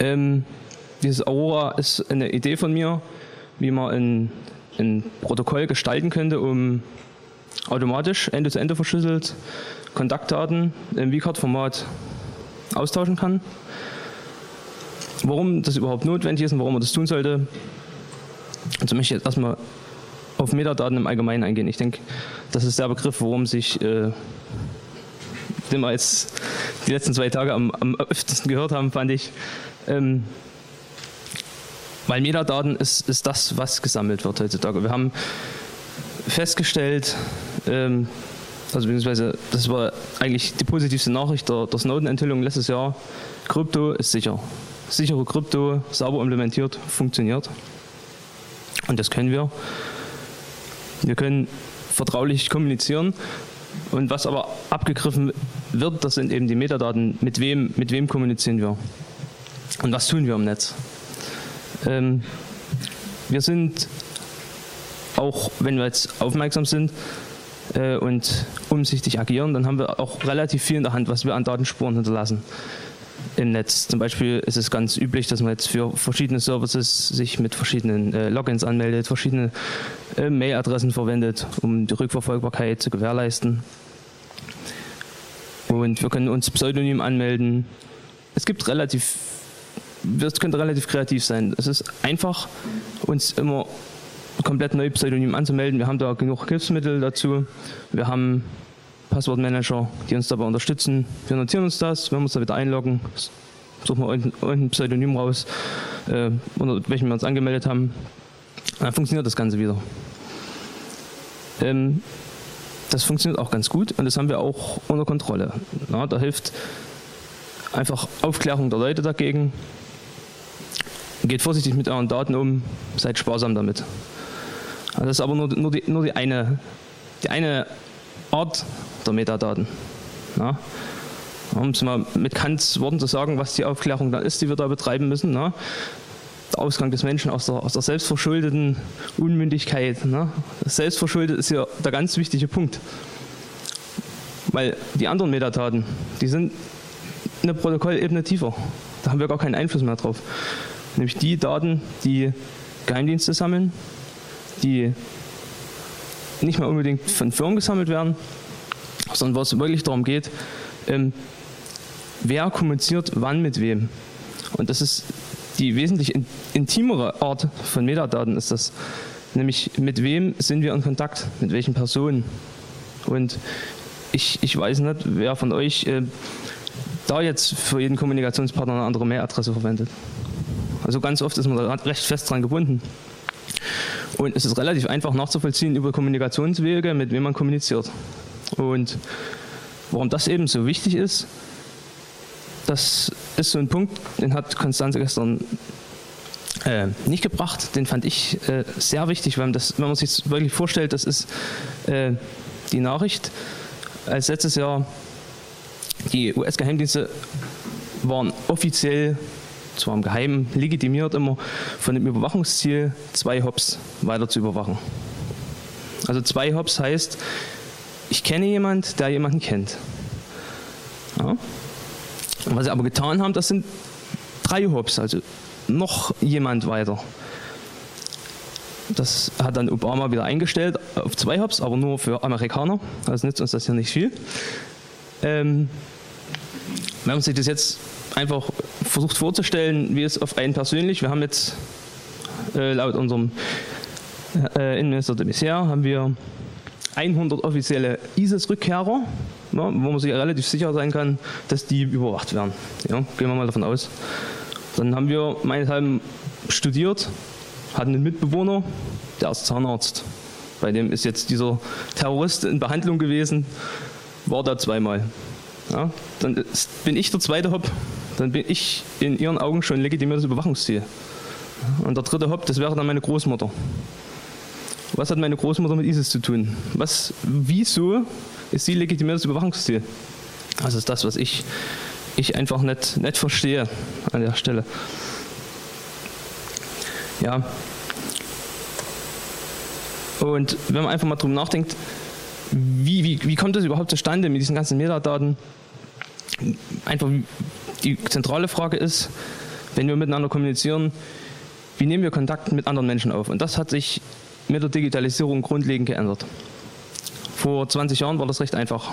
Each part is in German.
Ähm, dieses Aurora ist eine Idee von mir, wie man ein, ein Protokoll gestalten könnte, um automatisch Ende-zu-Ende verschlüsselt Kontaktdaten im vCard-Format austauschen kann. Warum das überhaupt notwendig ist und warum man das tun sollte, also möchte ich jetzt erstmal auf Metadaten im Allgemeinen eingehen. Ich denke, das ist der Begriff, worum sich, äh, den wir jetzt die letzten zwei Tage am, am öftesten gehört haben, fand ich. Ähm, weil Metadaten ist, ist das, was gesammelt wird heutzutage. Wir haben festgestellt, ähm, also beziehungsweise das war eigentlich die positivste Nachricht der, der Snowden-Enthüllung letztes Jahr, Krypto ist sicher. Sichere Krypto, sauber implementiert, funktioniert. Und das können wir. Wir können vertraulich kommunizieren. Und was aber abgegriffen wird, das sind eben die Metadaten. Mit wem, mit wem kommunizieren wir? Und was tun wir im Netz? Ähm, wir sind, auch wenn wir jetzt aufmerksam sind äh, und umsichtig agieren, dann haben wir auch relativ viel in der Hand, was wir an Datenspuren hinterlassen im Netz. Zum Beispiel ist es ganz üblich, dass man jetzt für verschiedene Services sich mit verschiedenen äh, Logins anmeldet, verschiedene äh, Mailadressen verwendet, um die Rückverfolgbarkeit zu gewährleisten. Und wir können uns pseudonym anmelden. Es gibt relativ das könnte relativ kreativ sein. Es ist einfach, uns immer komplett neu Pseudonym anzumelden. Wir haben da genug Hilfsmittel dazu. Wir haben Passwortmanager, die uns dabei unterstützen. Wir notieren uns das, wenn wir uns da wieder einloggen, suchen wir unten, ein Pseudonym raus, äh, unter welchem wir uns angemeldet haben. Dann funktioniert das Ganze wieder. Ähm, das funktioniert auch ganz gut und das haben wir auch unter Kontrolle. Na, da hilft einfach Aufklärung der Leute dagegen, Geht vorsichtig mit euren Daten um, seid sparsam damit. Das ist aber nur, nur, die, nur die, eine, die eine Art der Metadaten. Ja. Um es mal mit Kants Worten zu sagen, was die Aufklärung da ist, die wir da betreiben müssen. Ne? Der Ausgang des Menschen aus der, aus der selbstverschuldeten Unmündigkeit. Ne? Selbstverschuldet ist hier der ganz wichtige Punkt. Weil die anderen Metadaten, die sind eine Protokollebene tiefer. Da haben wir gar keinen Einfluss mehr drauf nämlich die Daten, die Geheimdienste sammeln, die nicht mehr unbedingt von Firmen gesammelt werden, sondern wo es wirklich darum geht, ähm, wer kommuniziert wann mit wem. Und das ist die wesentlich intimere Art von Metadaten ist das, nämlich mit wem sind wir in Kontakt, mit welchen Personen. Und ich, ich weiß nicht, wer von euch äh, da jetzt für jeden Kommunikationspartner eine andere Mailadresse verwendet. Also ganz oft ist man da recht fest dran gebunden. Und es ist relativ einfach nachzuvollziehen über Kommunikationswege, mit wem man kommuniziert. Und warum das eben so wichtig ist, das ist so ein Punkt, den hat Konstanze gestern äh, nicht gebracht. Den fand ich äh, sehr wichtig, weil, das, wenn man sich wirklich vorstellt, das ist äh, die Nachricht, als letztes Jahr die US-Geheimdienste waren offiziell zwar im Geheimen legitimiert immer von dem Überwachungsziel, zwei Hops weiter zu überwachen. Also zwei Hops heißt, ich kenne jemanden, der jemanden kennt. Ja. Was sie aber getan haben, das sind drei Hops, also noch jemand weiter. Das hat dann Obama wieder eingestellt auf zwei Hops, aber nur für Amerikaner. Also nützt uns das hier nicht viel. Ähm, wenn man sich das jetzt einfach versucht vorzustellen, wie es auf einen persönlich, wir haben jetzt äh, laut unserem äh, Innenminister de Maizière haben wir 100 offizielle ISIS-Rückkehrer, ja, wo man sich relativ sicher sein kann, dass die überwacht werden. Ja, gehen wir mal davon aus. Dann haben wir meinethalben studiert, hatten einen Mitbewohner, der ist Zahnarzt. Bei dem ist jetzt dieser Terrorist in Behandlung gewesen, war da zweimal. Ja, dann bin ich der zweite Hop, dann bin ich in ihren Augen schon legitimiertes Überwachungsziel. Und der dritte Hop, das wäre dann meine Großmutter. Was hat meine Großmutter mit ISIS zu tun? Was, wieso ist sie legitimiertes Überwachungsziel? Das ist das, was ich, ich einfach nicht, nicht verstehe an der Stelle. Ja. Und wenn man einfach mal drüber nachdenkt, wie, wie, wie kommt das überhaupt zustande mit diesen ganzen Metadaten? Einfach die zentrale Frage ist, wenn wir miteinander kommunizieren, wie nehmen wir Kontakt mit anderen Menschen auf? Und das hat sich mit der Digitalisierung grundlegend geändert. Vor 20 Jahren war das recht einfach.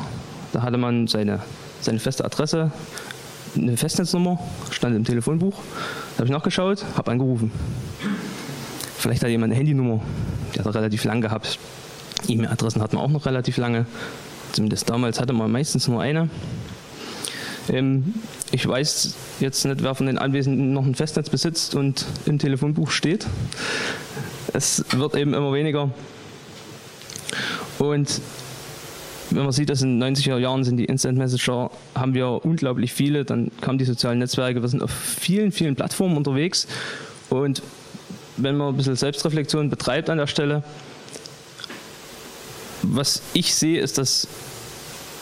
Da hatte man seine, seine feste Adresse, eine Festnetznummer, stand im Telefonbuch. Da habe ich nachgeschaut, habe angerufen. Vielleicht hat jemand eine Handynummer, die hat er relativ lang gehabt. E-Mail-Adressen hat man auch noch relativ lange. Zumindest damals hatte man meistens nur eine. Ähm, ich weiß jetzt nicht, wer von den Anwesenden noch ein Festnetz besitzt und im Telefonbuch steht. Es wird eben immer weniger. Und wenn man sieht, dass in den 90er Jahren sind die Instant Messenger, haben wir unglaublich viele, dann kamen die sozialen Netzwerke, wir sind auf vielen, vielen Plattformen unterwegs und wenn man ein bisschen Selbstreflexion betreibt an der Stelle, was ich sehe, ist, dass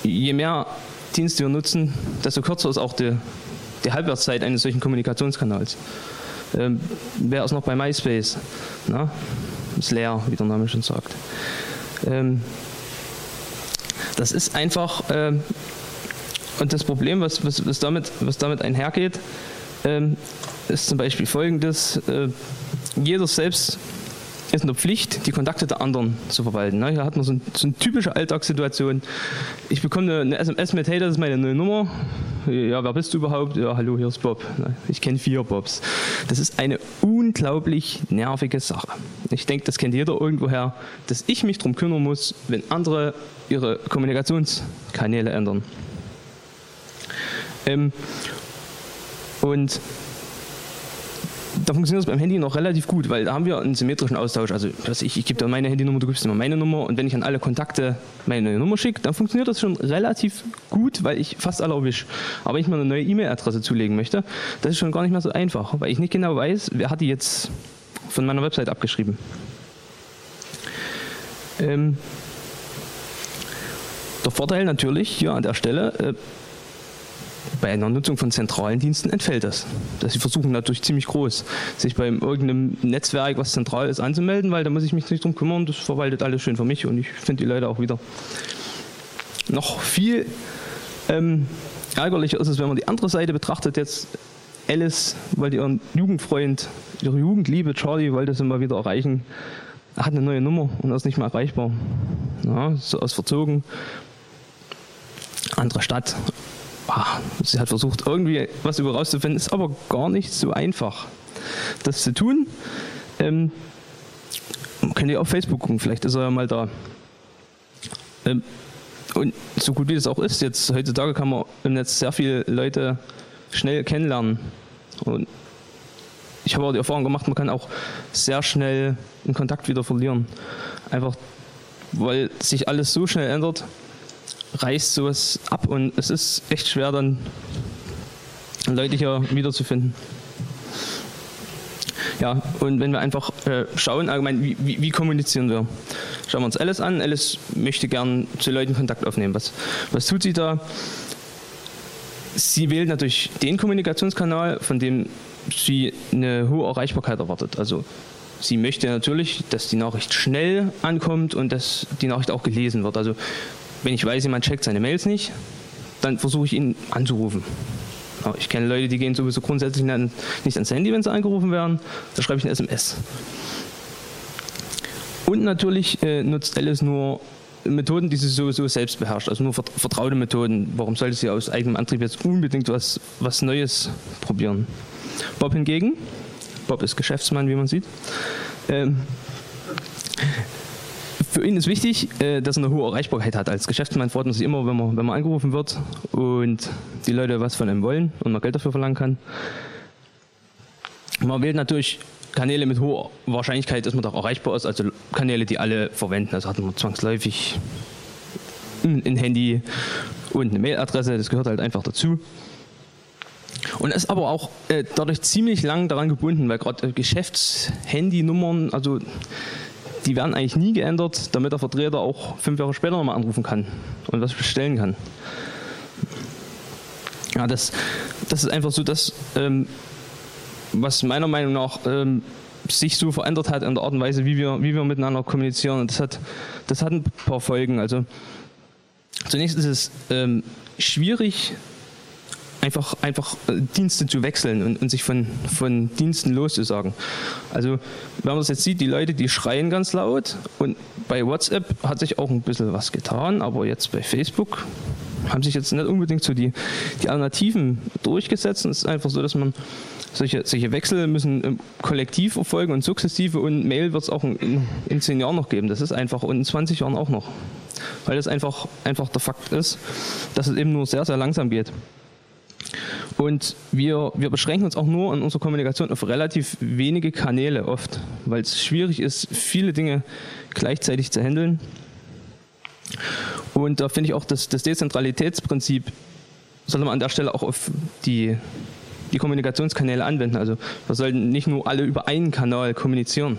je mehr Dienste wir nutzen, desto kürzer ist auch die, die Halbwertszeit eines solchen Kommunikationskanals. Ähm, wer ist noch bei MySpace? Na? Ist leer, wie der Name schon sagt. Ähm, das ist einfach, ähm, und das Problem, was, was, was, damit, was damit einhergeht, ähm, ist zum Beispiel folgendes. Äh, jeder selbst ist in der Pflicht, die Kontakte der anderen zu verwalten. Ne? Hier hat man so, ein, so eine typische Alltagssituation. Ich bekomme eine, SMS mit, hey, das ist meine neue Nummer. Ja, wer bist du überhaupt? Ja, hallo, hier ist Bob. Ne? Ich kenne vier Bobs. Das ist eine unglaublich nervige Sache. Ich denke, das kennt jeder irgendwoher, dass ich mich darum kümmern muss, wenn andere ihre Kommunikationskanäle ändern. Ähm, und da funktioniert es beim Handy noch relativ gut, weil da haben wir einen symmetrischen Austausch. Also ich, ich gebe dir meine Handynummer, du gibst mir meine Nummer und wenn ich an alle Kontakte meine Nummer schicke, dann funktioniert das schon relativ gut, weil ich fast alle erwische. Aber wenn ich mir eine neue E-Mail-Adresse zulegen möchte, das ist schon gar nicht mehr so einfach, weil ich nicht genau weiß, wer hat die jetzt von meiner Website abgeschrieben. Ähm, der Vorteil natürlich hier an der Stelle, äh, bei einer Nutzung von zentralen Diensten entfällt das. Sie versuchen natürlich ziemlich groß, sich bei irgendeinem Netzwerk, was zentral ist, anzumelden, weil da muss ich mich nicht drum kümmern, das verwaltet alles schön für mich und ich finde die Leute auch wieder. Noch viel ähm, ärgerlicher ist es, wenn man die andere Seite betrachtet. Jetzt Alice wollte ihren Jugendfreund, ihre Jugendliebe Charlie wollte sie mal wieder erreichen. Er hat eine neue Nummer und ist nicht mehr erreichbar. Ja, so aus verzogen. Andere Stadt, Ah, sie hat versucht, irgendwie was über rauszufinden, ist aber gar nicht so einfach, das zu tun. Ähm, könnt ihr auf Facebook gucken, vielleicht ist er ja mal da. Ähm, und so gut wie das auch ist, jetzt heutzutage kann man im Netz sehr viele Leute schnell kennenlernen. Und ich habe auch die Erfahrung gemacht, man kann auch sehr schnell den Kontakt wieder verlieren. Einfach weil sich alles so schnell ändert, reißt sowas ab und es ist echt schwer dann Leute hier wiederzufinden. Ja, und wenn wir einfach äh, schauen, allgemein, wie, wie, wie, kommunizieren wir? Schauen wir uns Alice an. Alice möchte gern zu Leuten Kontakt aufnehmen. Was, was tut sie da? Sie wählt natürlich den Kommunikationskanal, von dem sie eine hohe Erreichbarkeit erwartet. Also sie möchte natürlich, dass die Nachricht schnell ankommt und dass die Nachricht auch gelesen wird. Also wenn ich weiß, jemand checkt seine Mails nicht, dann versuche ich ihn anzurufen. Ich kenne Leute, die gehen sowieso grundsätzlich nicht ans Handy, wenn sie angerufen werden. Da schreibe ich eine SMS. Und natürlich äh, nutzt Alice nur Methoden, die sie sowieso selbst beherrscht, also nur vertraute Methoden. Warum sollte sie aus eigenem Antrieb jetzt unbedingt was, was Neues probieren? Bob hingegen, Bob ist Geschäftsmann, wie man sieht, ähm, für ihn ist wichtig, äh, dass er eine hohe Erreichbarkeit hat. Als Geschäftsmann freut man sich immer, wenn man, wenn man angerufen wird und die Leute was von ihm wollen und man Geld dafür verlangen kann. Man wählt natürlich Kanäle mit hoher Wahrscheinlichkeit, dass man doch erreichbar ist, also Kanäle, die alle verwenden. Also hat man zwangsläufig ein Handy und eine Mailadresse, das gehört halt einfach dazu. Und ist aber auch äh, dadurch ziemlich lang daran gebunden, weil gerade Geschäftshandynummern, also die werden eigentlich nie geändert, damit der Vertreter auch fünf Jahre später nochmal anrufen kann und was bestellen kann. Ja, das, das ist einfach so das, ähm, was meiner Meinung nach ähm, sich so verändert hat in der Art und Weise, wie wir, wie wir miteinander kommunizieren. Und das hat, das hat ein paar Folgen. Also zunächst ist es ähm, schwierig, einfach, einfach äh, Dienste zu wechseln und, und sich von, von Diensten loszusagen. Also wenn man das jetzt sieht, die Leute, die schreien ganz laut und bei WhatsApp hat sich auch ein bisschen was getan, aber jetzt bei Facebook haben sich jetzt nicht unbedingt so die, die Alternativen durchgesetzt. es ist einfach so, dass man solche, solche Wechsel müssen kollektiv erfolgen und sukzessive und Mail wird es auch in, in zehn Jahren noch geben. Das ist einfach und in 20 Jahren auch noch. Weil das einfach, einfach der Fakt ist, dass es eben nur sehr, sehr langsam geht. Und wir, wir beschränken uns auch nur in unserer Kommunikation auf relativ wenige Kanäle oft, weil es schwierig ist, viele Dinge gleichzeitig zu handeln. Und da finde ich auch, dass das Dezentralitätsprinzip sollte man an der Stelle auch auf die, die Kommunikationskanäle anwenden. Also wir sollten nicht nur alle über einen Kanal kommunizieren.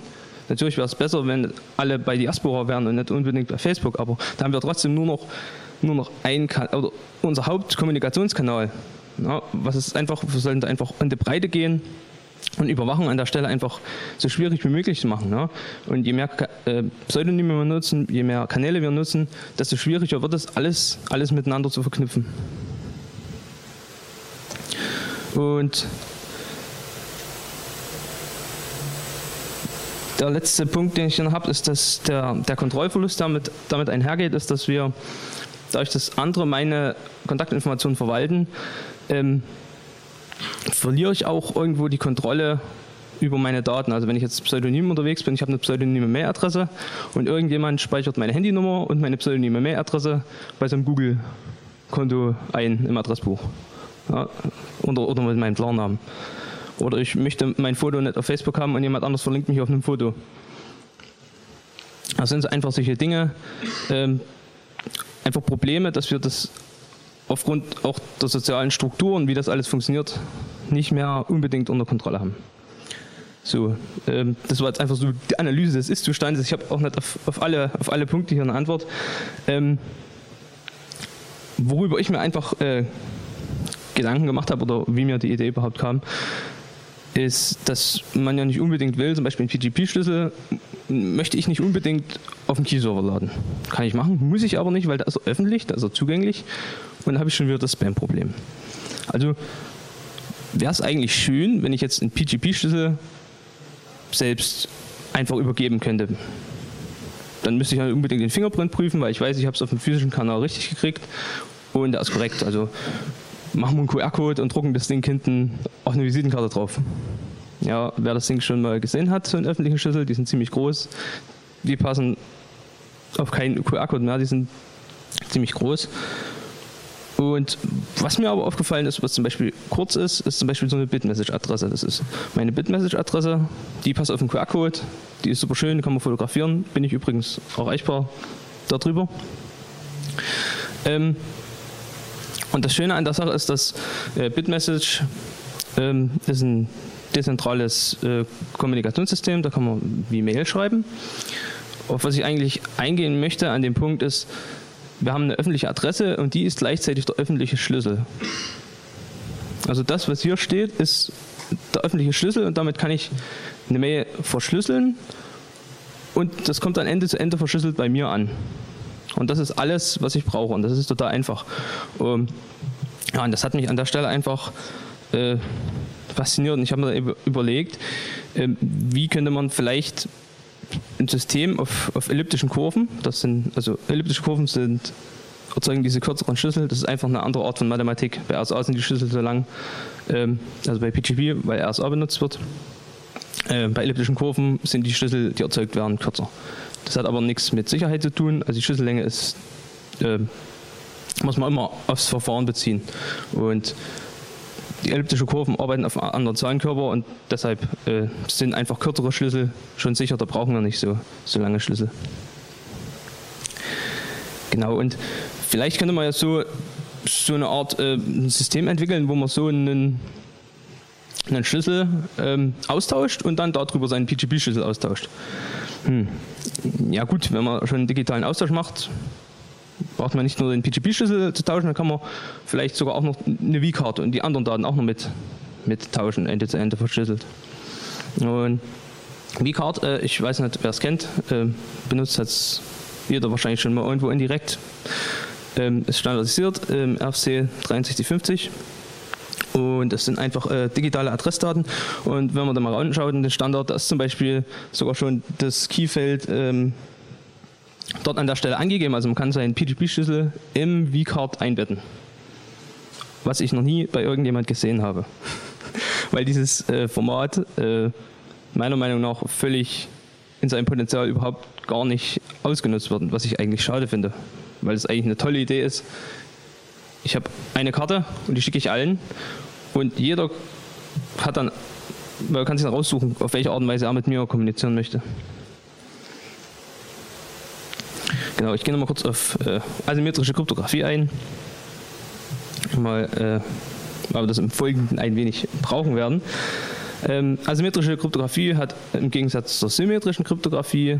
Natürlich wäre es besser, wenn alle bei Diaspora wären und nicht unbedingt bei Facebook, aber da haben wir trotzdem nur noch, nur noch ein oder unser Hauptkommunikationskanal. Ja, was ist einfach, wir sollten einfach in die Breite gehen und Überwachung an der Stelle einfach so schwierig wie möglich zu machen. Ja? Und je mehr äh, Pseudonyme wir nutzen, je mehr Kanäle wir nutzen, desto schwieriger wird es, alles, alles miteinander zu verknüpfen. Und der letzte Punkt, den ich noch habe, ist, dass der, der Kontrollverlust damit, damit einhergeht, ist, dass wir, dadurch, dass andere meine Kontaktinformationen verwalten, ähm, verliere ich auch irgendwo die Kontrolle über meine Daten. Also wenn ich jetzt pseudonym unterwegs bin, ich habe eine pseudonyme Mailadresse und irgendjemand speichert meine Handynummer und meine pseudonyme Mailadresse bei seinem Google-Konto ein im Adressbuch. Ja, oder, oder mit meinem Klarnamen. Oder ich möchte mein Foto nicht auf Facebook haben und jemand anders verlinkt mich auf einem Foto. Das sind einfach solche Dinge, ähm, einfach Probleme, dass wir das aufgrund auch der sozialen Strukturen, wie das alles funktioniert, nicht mehr unbedingt unter Kontrolle haben. So, ähm, das war jetzt einfach so die Analyse des Ist-Zustandes. Ich habe auch nicht auf, auf, alle, auf alle Punkte hier eine Antwort. Ähm, worüber ich mir einfach äh, Gedanken gemacht habe oder wie mir die Idee überhaupt kam, ist, dass man ja nicht unbedingt will, zum Beispiel einen PGP-Schlüssel möchte ich nicht unbedingt auf dem Key-Server laden. Kann ich machen, muss ich aber nicht, weil da ist er öffentlich, da ist er zugänglich und dann habe ich schon wieder das Spam-Problem. Also wäre es eigentlich schön, wenn ich jetzt einen PGP-Schlüssel selbst einfach übergeben könnte. Dann müsste ich halt unbedingt den Fingerprint prüfen, weil ich weiß, ich habe es auf dem physischen Kanal richtig gekriegt und der ist korrekt. Also machen wir einen QR-Code und drucken das Ding hinten auf eine Visitenkarte drauf. Ja, wer das Ding schon mal gesehen hat, so einen öffentlichen Schlüssel, die sind ziemlich groß. Die passen auf keinen QR-Code mehr, die sind ziemlich groß. Und was mir aber aufgefallen ist, was zum Beispiel kurz ist, ist zum Beispiel so eine Bitmessage-Adresse. Das ist meine Bitmessage-Adresse, die passt auf den QR-Code, die ist super schön, die kann man fotografieren. Bin ich übrigens erreichbar darüber. Ähm, und das Schöne an der Sache ist, dass äh, Bitmessage ähm, ist ein dezentrales äh, Kommunikationssystem, da kann man wie Mail schreiben. Auf was ich eigentlich eingehen möchte an dem Punkt ist, wir haben eine öffentliche Adresse und die ist gleichzeitig der öffentliche Schlüssel. Also das, was hier steht, ist der öffentliche Schlüssel und damit kann ich eine Mail verschlüsseln und das kommt dann Ende zu Ende verschlüsselt bei mir an. Und das ist alles, was ich brauche. Und das ist total einfach. Ähm, ja, und das hat mich an der Stelle einfach äh, fasziniert. Und ich habe mir überlegt, äh, wie könnte man vielleicht ein System auf, auf elliptischen Kurven, das sind, also elliptische Kurven sind erzeugen diese kürzeren Schlüssel. Das ist einfach eine andere Art von Mathematik. Bei RSA sind die Schlüssel so lang, ähm, also bei PGP, weil RSA benutzt wird. Äh, bei elliptischen Kurven sind die Schlüssel, die erzeugt werden, kürzer. Das hat aber nichts mit Sicherheit zu tun. Also die Schlüssellänge ist, äh, muss man immer aufs Verfahren beziehen. Und die elliptische Kurven arbeiten auf anderen Zahlenkörper und deshalb äh, sind einfach kürzere Schlüssel schon sicher, da brauchen wir nicht so, so lange Schlüssel. Genau, und vielleicht könnte man ja so, so eine Art äh, System entwickeln, wo man so einen, einen Schlüssel ähm, austauscht und dann darüber seinen PGP-Schlüssel austauscht. Hm. Ja gut, wenn man schon einen digitalen Austausch macht, braucht man nicht nur den PGP-Schlüssel zu tauschen, dann kann man vielleicht sogar auch noch eine V-Karte und die anderen Daten auch noch mit, mit tauschen, Ende zu Ende verschlüsselt. Und V-Card, äh, ich weiß nicht, wer es kennt, äh, benutzt hat jeder wahrscheinlich schon mal irgendwo indirekt. Ähm, ist standardisiert, ähm, RFC 6350. Und das sind einfach äh, digitale Adressdaten. Und wenn man da mal reinschaut in den Standard, da ist zum Beispiel sogar schon das Keyfeld ähm, dort an der Stelle angegeben. Also man kann seinen PGP-Schlüssel im vCard einbetten. Was ich noch nie bei irgendjemand gesehen habe. Weil dieses äh, Format äh, meiner Meinung nach völlig in seinem Potenzial überhaupt gar nicht ausgenutzt wird, was ich eigentlich schade finde. Weil es eigentlich eine tolle Idee ist. Ich habe eine Karte und die schicke ich allen und jeder hat dann, man kann sich dann raussuchen, auf welche Art und Weise er mit mir kommunizieren möchte. Genau, ich gehe nochmal kurz auf äh, asymmetrische Kryptographie ein. Mal, äh, weil wir das im Folgenden ein wenig brauchen werden. Ähm, asymmetrische Kryptographie hat im Gegensatz zur symmetrischen Kryptographie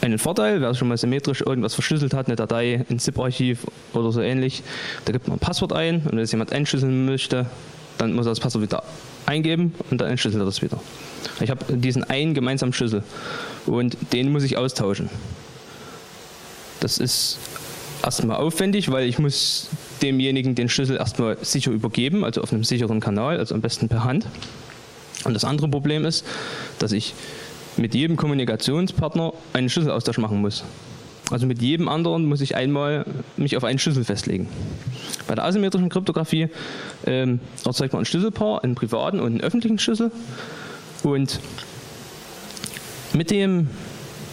einen Vorteil. Wer schon mal symmetrisch irgendwas verschlüsselt hat, eine Datei, ein ZIP-Archiv oder so ähnlich, da gibt man ein Passwort ein und wenn es jemand entschlüsseln möchte, dann muss er das Passwort wieder eingeben und dann entschlüsselt er das wieder. Ich habe diesen einen gemeinsamen Schlüssel und den muss ich austauschen. Das ist erstmal aufwendig, weil ich muss demjenigen den Schlüssel erstmal sicher übergeben, also auf einem sicheren Kanal, also am besten per Hand. Und das andere Problem ist, dass ich mit jedem Kommunikationspartner einen Schlüsselaustausch machen muss. Also mit jedem anderen muss ich einmal mich auf einen Schlüssel festlegen. Bei der asymmetrischen Kryptographie ähm, erzeugt man ein Schlüsselpaar, einen privaten und einen öffentlichen Schlüssel. Und mit dem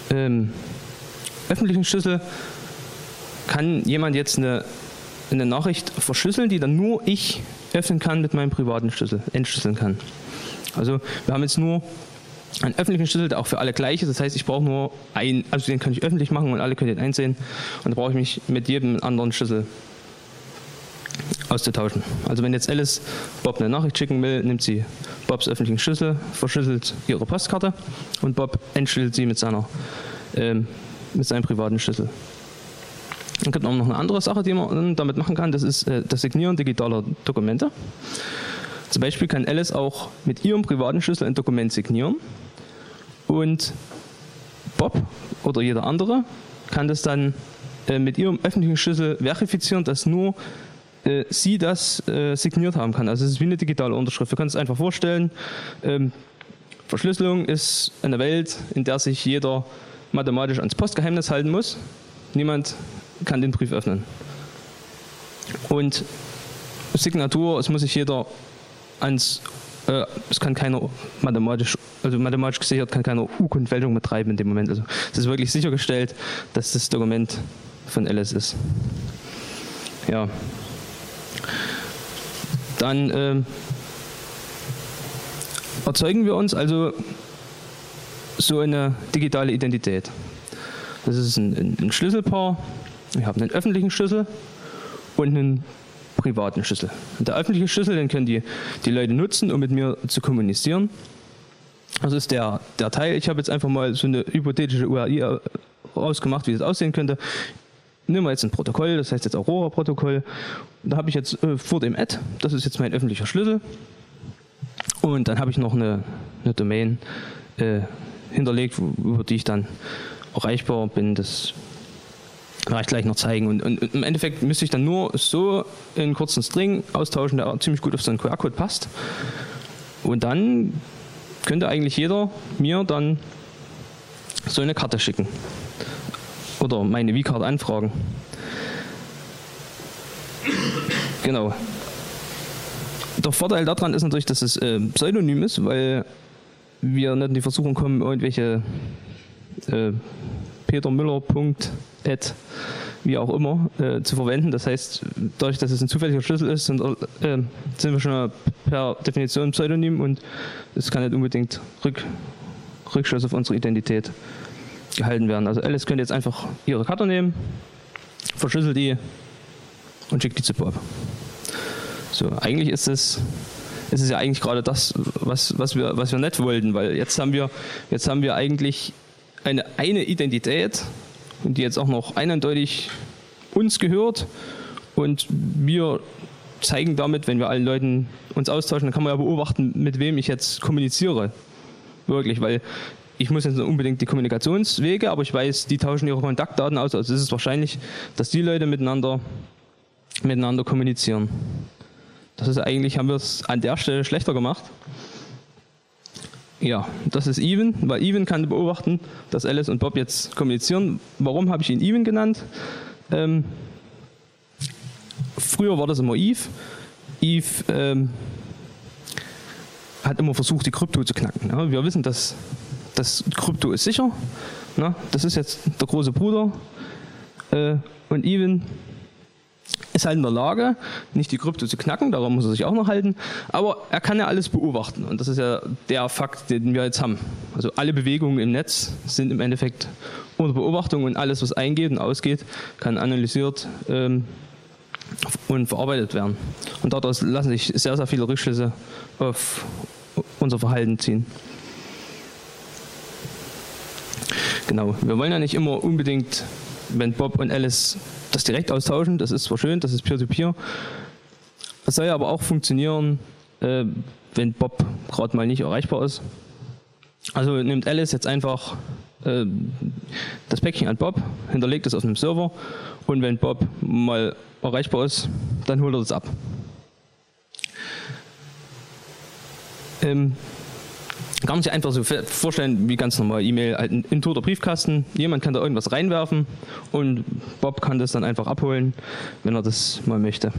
ähm, öffentlichen Schlüssel kann jemand jetzt eine, eine Nachricht verschlüsseln, die dann nur ich öffnen kann mit meinem privaten Schlüssel, entschlüsseln kann. Also wir haben jetzt nur einen öffentlichen Schlüssel, der auch für alle gleich ist. Das heißt, ich brauche nur einen, also den kann ich öffentlich machen und alle können den einsehen. Und da brauche ich mich mit jedem anderen Schlüssel auszutauschen. Also wenn jetzt Alice Bob eine Nachricht schicken will, nimmt sie Bobs öffentlichen Schlüssel, verschlüsselt ihre Postkarte und Bob entschlüsselt sie mit seiner ähm, mit seinem privaten Schlüssel. Dann gibt es auch noch eine andere Sache, die man damit machen kann, das ist äh, das Signieren digitaler Dokumente. Zum Beispiel kann Alice auch mit ihrem privaten Schlüssel ein Dokument signieren und Bob oder jeder andere kann das dann äh, mit ihrem öffentlichen Schlüssel verifizieren, dass nur äh, sie das signiert haben kann. Also es ist wie eine digitale Unterschrift. Wir können es einfach vorstellen. Ähm, Verschlüsselung ist eine Welt, in der sich jeder mathematisch ans Postgeheimnis halten muss. Niemand kann den Brief öffnen. Und Signatur, es muss sich jeder ans, äh, es kann keiner mathematisch, also mathematisch gesichert kann keiner U-Konfälschung betreiben in dem Moment. Also es ist wirklich sichergestellt, dass das Dokument von Alice ist. Ja. Dann äh, erzeugen wir uns also so eine digitale Identität. Das ist ein, ein Schlüsselpaar. Wir haben einen öffentlichen Schlüssel und einen privaten Schlüssel. Und der öffentliche Schlüssel, den können die, die Leute nutzen, um mit mir zu kommunizieren. Das ist der, der Teil. Ich habe jetzt einfach mal so eine hypothetische URI rausgemacht, wie das aussehen könnte. Nehmen wir jetzt ein Protokoll, das heißt jetzt Aurora-Protokoll. Da habe ich jetzt äh, vor dem Add, das ist jetzt mein öffentlicher Schlüssel. Und dann habe ich noch eine, eine Domain äh, hinterlegt, über die ich dann erreichbar bin. Das kann ich gleich noch zeigen. Und, und, im Endeffekt müsste ich dann nur so einen kurzen String austauschen, der ziemlich gut auf so einen QR-Code passt. Und dann könnte eigentlich jeder mir dann so eine Karte schicken. Oder meine V-Card anfragen. Genau. Der Vorteil daran ist natürlich, dass es äh, pseudonym ist, weil wir nicht in die Versuchung kommen, irgendwelche äh, Peter Müller wie auch immer äh, zu verwenden. Das heißt, dadurch, dass es ein zufälliger Schlüssel ist, sind, äh, sind wir schon per Definition Pseudonym und es kann nicht unbedingt Rück, Rückschluss auf unsere Identität gehalten werden. Also Alice könnte jetzt einfach ihre Karte nehmen, verschlüsselt die und schickt die zu Bob. So, eigentlich ist es ist es ja eigentlich gerade das, was, was, wir, was wir nicht wollten, weil jetzt haben wir, jetzt haben wir eigentlich eine, eine Identität, die jetzt auch noch eindeutig uns gehört. Und wir zeigen damit, wenn wir allen Leuten uns austauschen, dann kann man ja beobachten, mit wem ich jetzt kommuniziere. Wirklich, weil ich muss jetzt nicht unbedingt die Kommunikationswege, aber ich weiß, die tauschen ihre Kontaktdaten aus. Also ist es wahrscheinlich, dass die Leute miteinander, miteinander kommunizieren. Das ist eigentlich, haben wir es an der Stelle schlechter gemacht. Ja, das ist Even, weil Even kann beobachten, dass Alice und Bob jetzt kommunizieren. Warum habe ich ihn Even genannt? Ähm, früher war das immer Eve. Eve ähm, hat immer versucht, die Krypto zu knacken. Ja, wir wissen, dass das Krypto ist sicher. Na, das ist jetzt der große Bruder. Äh, und Even ist halt in der Lage, nicht die Krypto zu knacken, daran muss er sich auch noch halten, aber er kann ja alles beobachten und das ist ja der Fakt, den wir jetzt haben. Also alle Bewegungen im Netz sind im Endeffekt unter Beobachtung und alles, was eingeht und ausgeht, kann analysiert ähm, und verarbeitet werden. Und daraus lassen sich sehr, sehr viele Rückschlüsse auf unser Verhalten ziehen. Genau, wir wollen ja nicht immer unbedingt, wenn Bob und Alice das direkt austauschen, das ist zwar schön, das ist Peer-to-Peer. Es soll ja aber auch funktionieren, äh, wenn Bob gerade mal nicht erreichbar ist. Also nimmt Alice jetzt einfach äh, das Päckchen an Bob, hinterlegt es auf einem Server und wenn Bob mal erreichbar ist, dann holt er das ab. Ähm, kann man sich einfach so vorstellen, wie ganz normal E-Mail, halt ein toter Briefkasten. Jemand kann da irgendwas reinwerfen und Bob kann das dann einfach abholen, wenn er das mal möchte.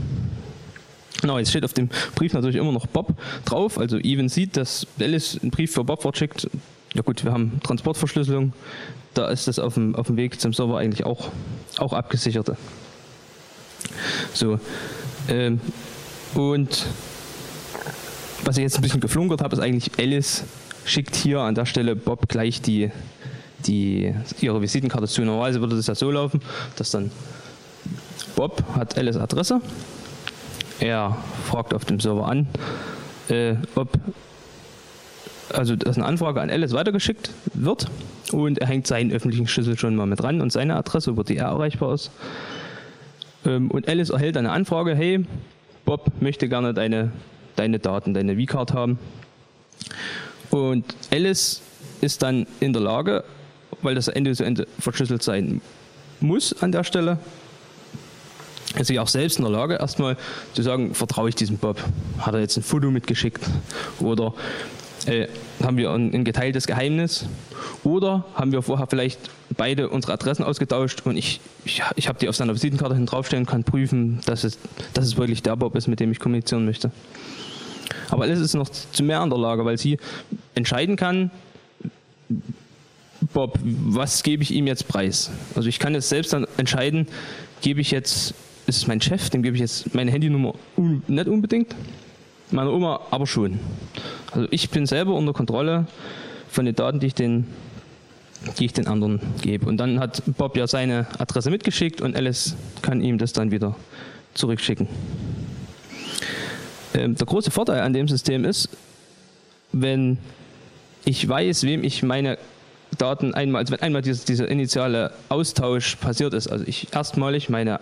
Genau, jetzt steht auf dem Brief natürlich immer noch Bob drauf. Also Even sieht, dass Alice einen Brief für Bob verschickt. Ja gut, wir haben Transportverschlüsselung. Da ist das auf dem, auf dem Weg zum Server eigentlich auch, auch abgesichert. So. Ähm, und was ich jetzt ein bisschen geflunkert habe, ist eigentlich Alice schickt hier an der Stelle Bob gleich die, die, ihre Visitenkarte zu. Normalerweise würde das ja so laufen, dass dann Bob hat Alice Adresse. Er fragt auf dem Server an, äh, ob also dass eine Anfrage an Alice weitergeschickt wird und er hängt seinen öffentlichen Schlüssel schon mal mit ran und seine Adresse, über die er erreichbar ist. Ähm, und Alice erhält eine Anfrage, hey, Bob möchte gerne deine, deine Daten, deine V-Card haben. Und Alice ist dann in der Lage, weil das Ende zu Ende verschlüsselt sein muss an der Stelle, ist sie auch selbst in der Lage, erstmal zu sagen, vertraue ich diesem Bob? Hat er jetzt ein Foto mitgeschickt? Oder äh, haben wir ein, ein, geteiltes Geheimnis? Oder haben wir vorher vielleicht beide unsere Adressen ausgetauscht und ich, ich, ich habe die auf seiner Visitenkarte hin draufstellen, kann prüfen, dass es, dass es wirklich der Bob ist, mit dem ich kommunizieren möchte. Aber Alice ist noch zu mehr an der Lage, weil sie entscheiden kann, Bob, was gebe ich ihm jetzt preis? Also ich kann jetzt selbst dann entscheiden, gebe ich jetzt, ist es mein Chef, dem gebe ich jetzt meine Handynummer un, nicht unbedingt, meiner Oma aber schon. Also ich bin selber unter Kontrolle von den Daten, die ich den, die ich den anderen gebe. Und dann hat Bob ja seine Adresse mitgeschickt und Alice kann ihm das dann wieder zurückschicken. Ähm, der große Vorteil an dem System ist, wenn ich weiß, wem ich meine Daten einmal, also wenn einmal dieser, dieser initiale Austausch passiert ist, also ich erstmalig meine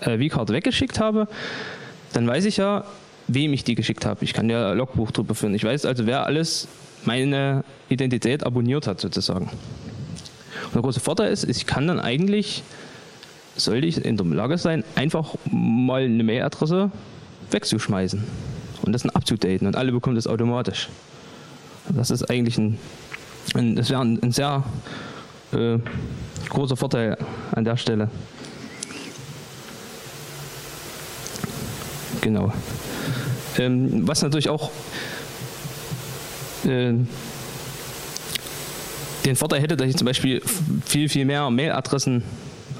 äh, V-Karte weggeschickt habe, dann weiß ich ja, wem ich die geschickt habe. Ich kann ja Logbuch drüber führen. Ich weiß also, wer alles meine Identität abonniert hat, sozusagen. Und der große Vorteil ist, ich kann dann eigentlich, sollte ich in der Lage sein, einfach mal eine Mailadresse wegzuschmeißen und das dann abzudaten und alle bekommen das automatisch. Das ist eigentlich ein, ein das ein, ein, sehr äh, großer Vorteil an der Stelle. Genau. Ähm, was natürlich auch äh, den Vorteil hätte, dass ich zum Beispiel viel, viel mehr Mailadressen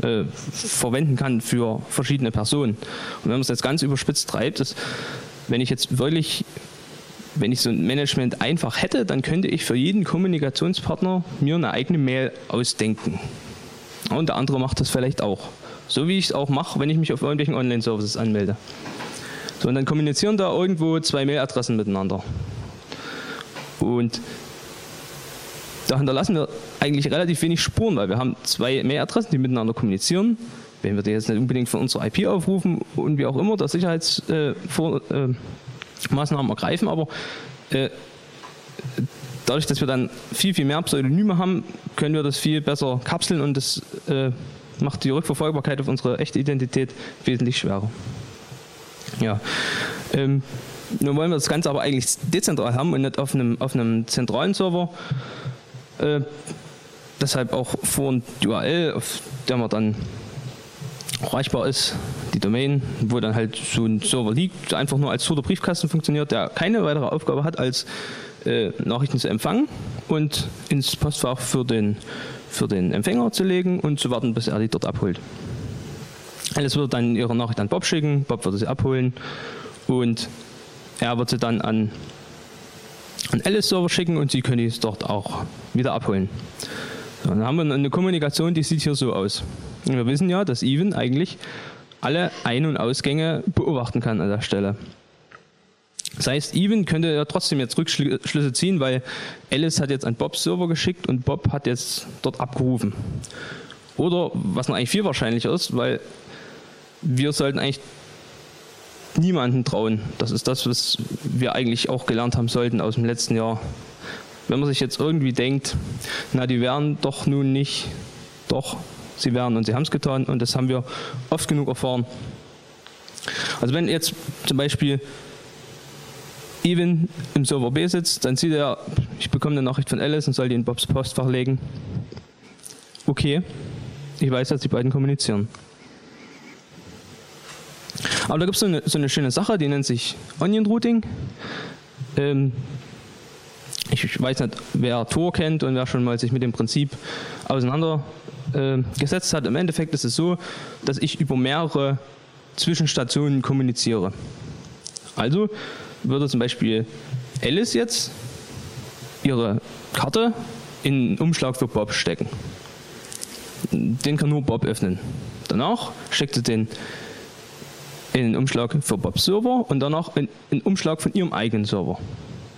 äh, verwenden kann für verschiedene Personen. Und wenn man es jetzt ganz überspitzt treibt, ist, wenn ich jetzt wirklich, wenn ich so ein Management einfach hätte, dann könnte ich für jeden Kommunikationspartner mir eine eigene Mail ausdenken. Und der andere macht das vielleicht auch. So wie ich es auch mache, wenn ich mich auf irgendwelchen Online-Services anmelde. So, und dann kommunizieren da irgendwo zwei Mailadressen miteinander. Und da hinterlassen wir eigentlich relativ wenig Spuren, weil wir haben zwei Mailadressen, die miteinander kommunizieren. Wenn wir die jetzt nicht unbedingt von unserer IP aufrufen und wie auch immer, da Sicherheitsmaßnahmen äh, ergreifen, aber äh, dadurch, dass wir dann viel, viel mehr Pseudonyme haben, können wir das viel besser kapseln und das äh, macht die Rückverfolgbarkeit auf unsere echte Identität wesentlich schwerer. Ja. Ähm, nun wollen wir das Ganze aber eigentlich dezentral haben und nicht auf einem, auf einem zentralen Server. Äh, deshalb auch vor die URL, auf der man dann erreichbar ist, die Domain, wo dann halt so ein Server liegt, einfach nur als toter Briefkasten funktioniert, der keine weitere Aufgabe hat, als äh, Nachrichten zu empfangen und ins Postfach für den, für den Empfänger zu legen und zu warten, bis er die dort abholt. Alles würde dann ihre Nachricht an Bob schicken, Bob würde sie abholen und er wird sie dann an, an Alice-Server schicken und sie können es dort auch wieder abholen. So, dann haben wir eine Kommunikation, die sieht hier so aus. Und wir wissen ja, dass Even eigentlich alle Ein- und Ausgänge beobachten kann an der Stelle. Das heißt, Even könnte ja trotzdem jetzt Rückschlüsse ziehen, weil Alice hat jetzt an Bobs Server geschickt und Bob hat jetzt dort abgerufen. Oder, was noch eigentlich viel wahrscheinlicher ist, weil wir sollten eigentlich niemanden trauen. Das ist das, was wir eigentlich auch gelernt haben sollten aus dem letzten Jahr. Wenn man sich jetzt irgendwie denkt, na, die wären doch nun nicht, doch, sie wären und sie haben es getan und das haben wir oft genug erfahren. Also wenn jetzt zum Beispiel Even im Server B sitzt, dann sieht er, ich bekomme eine Nachricht von Alice und soll die in Bobs Postfach legen. Okay, ich weiß, dass die beiden kommunizieren. Aber da gibt es so eine, so eine schöne Sache, die nennt sich Onion Routing. Ähm, ich weiß nicht, wer Tor kennt und wer schon mal sich mit dem Prinzip auseinandergesetzt äh, hat. Im Endeffekt ist es so, dass ich über mehrere Zwischenstationen kommuniziere. Also würde zum Beispiel Alice jetzt ihre Karte in einen Umschlag für Bob stecken. Den kann nur Bob öffnen. Danach steckt sie den in den Umschlag für Bobs Server und danach in einen Umschlag von ihrem eigenen Server.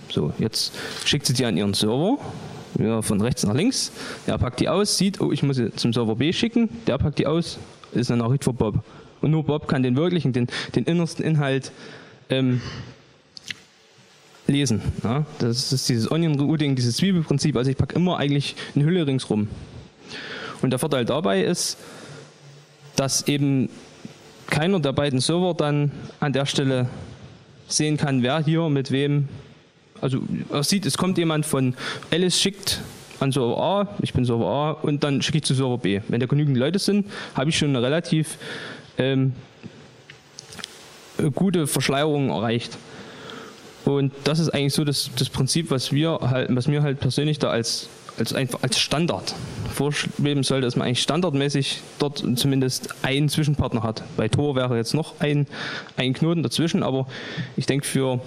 So, jetzt schickt sie die an ihren Server, ja, von rechts nach links. Er packt die aus, sieht, oh, ich muss sie zum Server B schicken. Der packt die aus, ist eine Nachricht für Bob. Und nur Bob kann den wirklichen, den, den innersten Inhalt ähm, lesen. Ja? Das ist dieses Onion Routing, dieses Zwiebelprinzip. Also ich packe immer eigentlich eine Hülle ringsrum. Und der Vorteil dabei ist, dass eben keiner der beiden Server dann an der Stelle sehen kann, wer hier mit wem. Also er sieht, es kommt jemand von Alice schickt an Server A, ich bin Server A und dann schicke ich zu Server B. Wenn da genügend Leute sind, habe ich schon eine relativ ähm, gute Verschleierung erreicht. Und das ist eigentlich so das, das Prinzip, was wir halt, was mir halt persönlich da als als, als Standard vorschweben sollte, dass man eigentlich standardmäßig dort zumindest einen Zwischenpartner hat. Bei Tor wäre jetzt noch ein, ein Knoten dazwischen, aber ich denke für,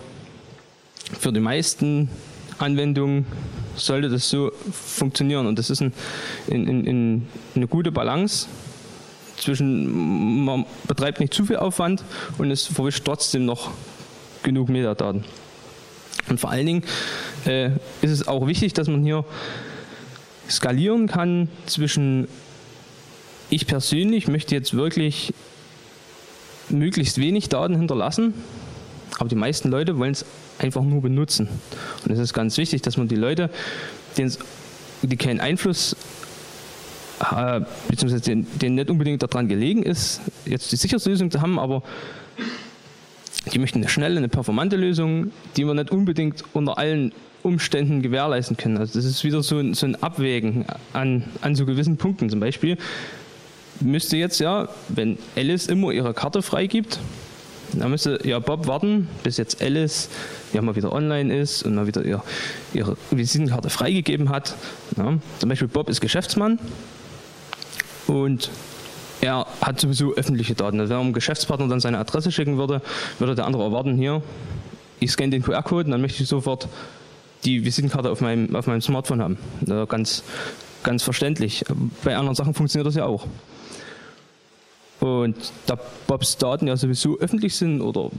für die meisten Anwendungen sollte das so funktionieren und das ist ein, in, in, eine gute Balance zwischen, man betreibt nicht zu viel Aufwand und es verwischt trotzdem noch genug Metadaten. Und vor allen Dingen äh, ist es auch wichtig, dass man hier skalieren kann zwischen ich persönlich möchte jetzt wirklich möglichst wenig Daten hinterlassen, aber die meisten Leute wollen es einfach nur benutzen. Und es ist ganz wichtig, dass man die Leute, die keinen Einfluss äh, beziehungsweise denen, denen nicht unbedingt daran gelegen ist, jetzt die sicherste Lösung zu haben, aber die möchten eine schnelle, eine performante Lösung, die man nicht unbedingt unter allen Umständen gewährleisten können. Also das ist wieder so ein, so ein Abwägen an, an so gewissen Punkten. Zum Beispiel müsste jetzt ja, wenn Alice immer ihre Karte freigibt, dann müsste ja Bob warten, bis jetzt Alice ja mal wieder online ist und mal wieder ihr, ihre Visitenkarte freigegeben hat. Ja, zum Beispiel Bob ist Geschäftsmann und er hat sowieso öffentliche Daten. Also wenn er einem Geschäftspartner dann seine Adresse schicken würde, würde der andere erwarten, hier, ich scanne den QR-Code und dann möchte ich sofort die Visitenkarte auf meinem, auf meinem Smartphone haben. Ja, ganz, ganz verständlich. Bei anderen Sachen funktioniert das ja auch. Und da Bobs Daten ja sowieso öffentlich sind oder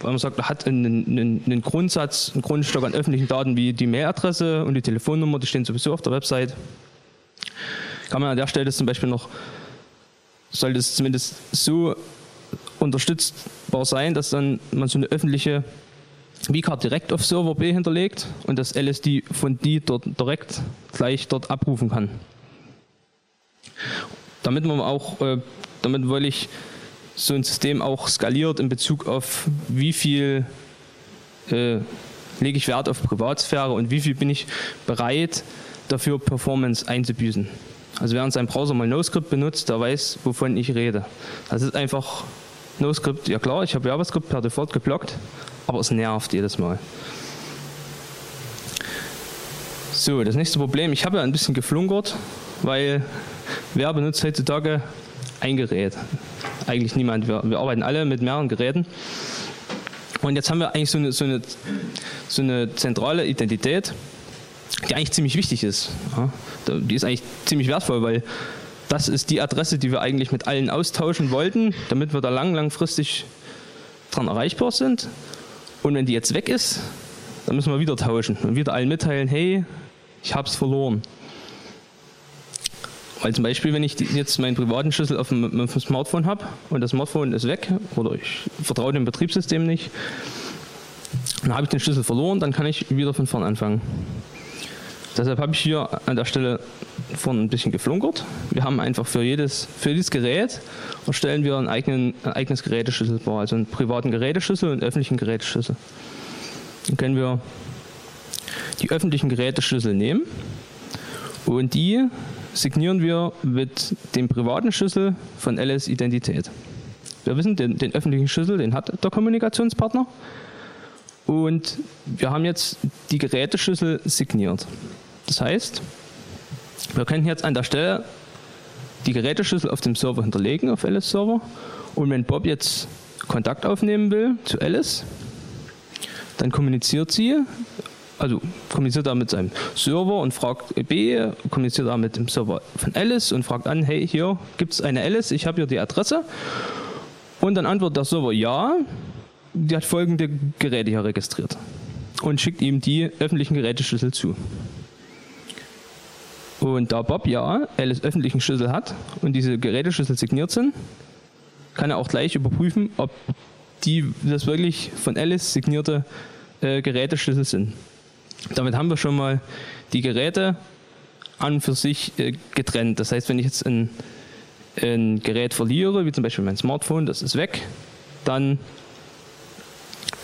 wenn man sagt, er hat einen, einen, einen, Grundsatz, einen Grundstock an öffentlichen Daten wie die Mailadresse und die Telefonnummer, die stehen sowieso auf der Website, kann man an der Stelle zum Beispiel noch, sollte es zumindest so unterstützbar sein, dass dann man so eine öffentliche V-Card direkt auf Server B hinterlegt und das LSD von die dort direkt gleich dort abrufen kann. Damit man auch, äh, damit wollte ich so ein System auch skaliert in Bezug auf wie viel äh, lege ich Wert auf Privatsphäre und wie viel bin ich bereit, dafür Performance einzubüßen. Also wer in seinem Browser mal NoScript benutzt, der weiß, wovon ich rede. Das ist einfach NoScript, ja klar, ich habe JavaScript per Default geblockt, aber es nervt jedes Mal. So, das nächste Problem, ich habe ja ein bisschen geflunkert, weil wer benutzt heutzutage ein Gerät? Eigentlich niemand. Wir, wir arbeiten alle mit mehreren Geräten. Und jetzt haben wir eigentlich so eine, so eine, so eine zentrale Identität, die eigentlich ziemlich wichtig ist. Die ist eigentlich ziemlich wertvoll, weil das ist die Adresse, die wir eigentlich mit allen austauschen wollten, damit wir da lang, langfristig dran erreichbar sind. Und wenn die jetzt weg ist, dann müssen wir wieder tauschen und wieder allen mitteilen, hey, ich habe es verloren. Weil zum Beispiel, wenn ich jetzt meinen privaten Schlüssel auf dem, Smartphone habe und das Smartphone ist weg oder ich vertraue dem Betriebssystem nicht, dann habe ich den Schlüssel verloren, dann kann ich wieder von vorn anfangen. Deshalb habe ich hier an der Stelle vorne ein bisschen geflunkert. Wir haben einfach für jedes, für jedes Gerät erstellen wir einen eigenen, ein eigenes Geräteschlüsselpaar, also einen privaten Geräteschlüssel und einen öffentlichen Geräteschlüssel. Dann können wir die öffentlichen Geräteschlüssel nehmen und die signieren wir mit dem privaten Schlüssel von LS Identität. Wir wissen, den, den öffentlichen Schlüssel, den hat der Kommunikationspartner. Und wir haben jetzt die Geräteschlüssel signiert. Das heißt, wir können jetzt an der Stelle die Geräteschlüssel auf dem Server hinterlegen, auf LS Server. Und wenn Bob jetzt Kontakt aufnehmen will zu Alice, dann kommuniziert sie also kommuniziert da mit seinem Server und fragt B, kommuniziert da mit dem Server von Alice und fragt an, hey, hier gibt es eine Alice, ich habe hier die Adresse. Und dann antwortet der Server ja, die hat folgende Geräte hier registriert und schickt ihm die öffentlichen Geräteschlüssel zu. Und da Bob ja Alice öffentlichen Schlüssel hat und diese Geräteschlüssel signiert sind, kann er auch gleich überprüfen, ob die das wirklich von Alice signierte äh, Geräteschlüssel sind. Damit haben wir schon mal die Geräte an und für sich äh, getrennt. Das heißt, wenn ich jetzt ein, ein Gerät verliere, wie zum Beispiel mein Smartphone, das ist weg, dann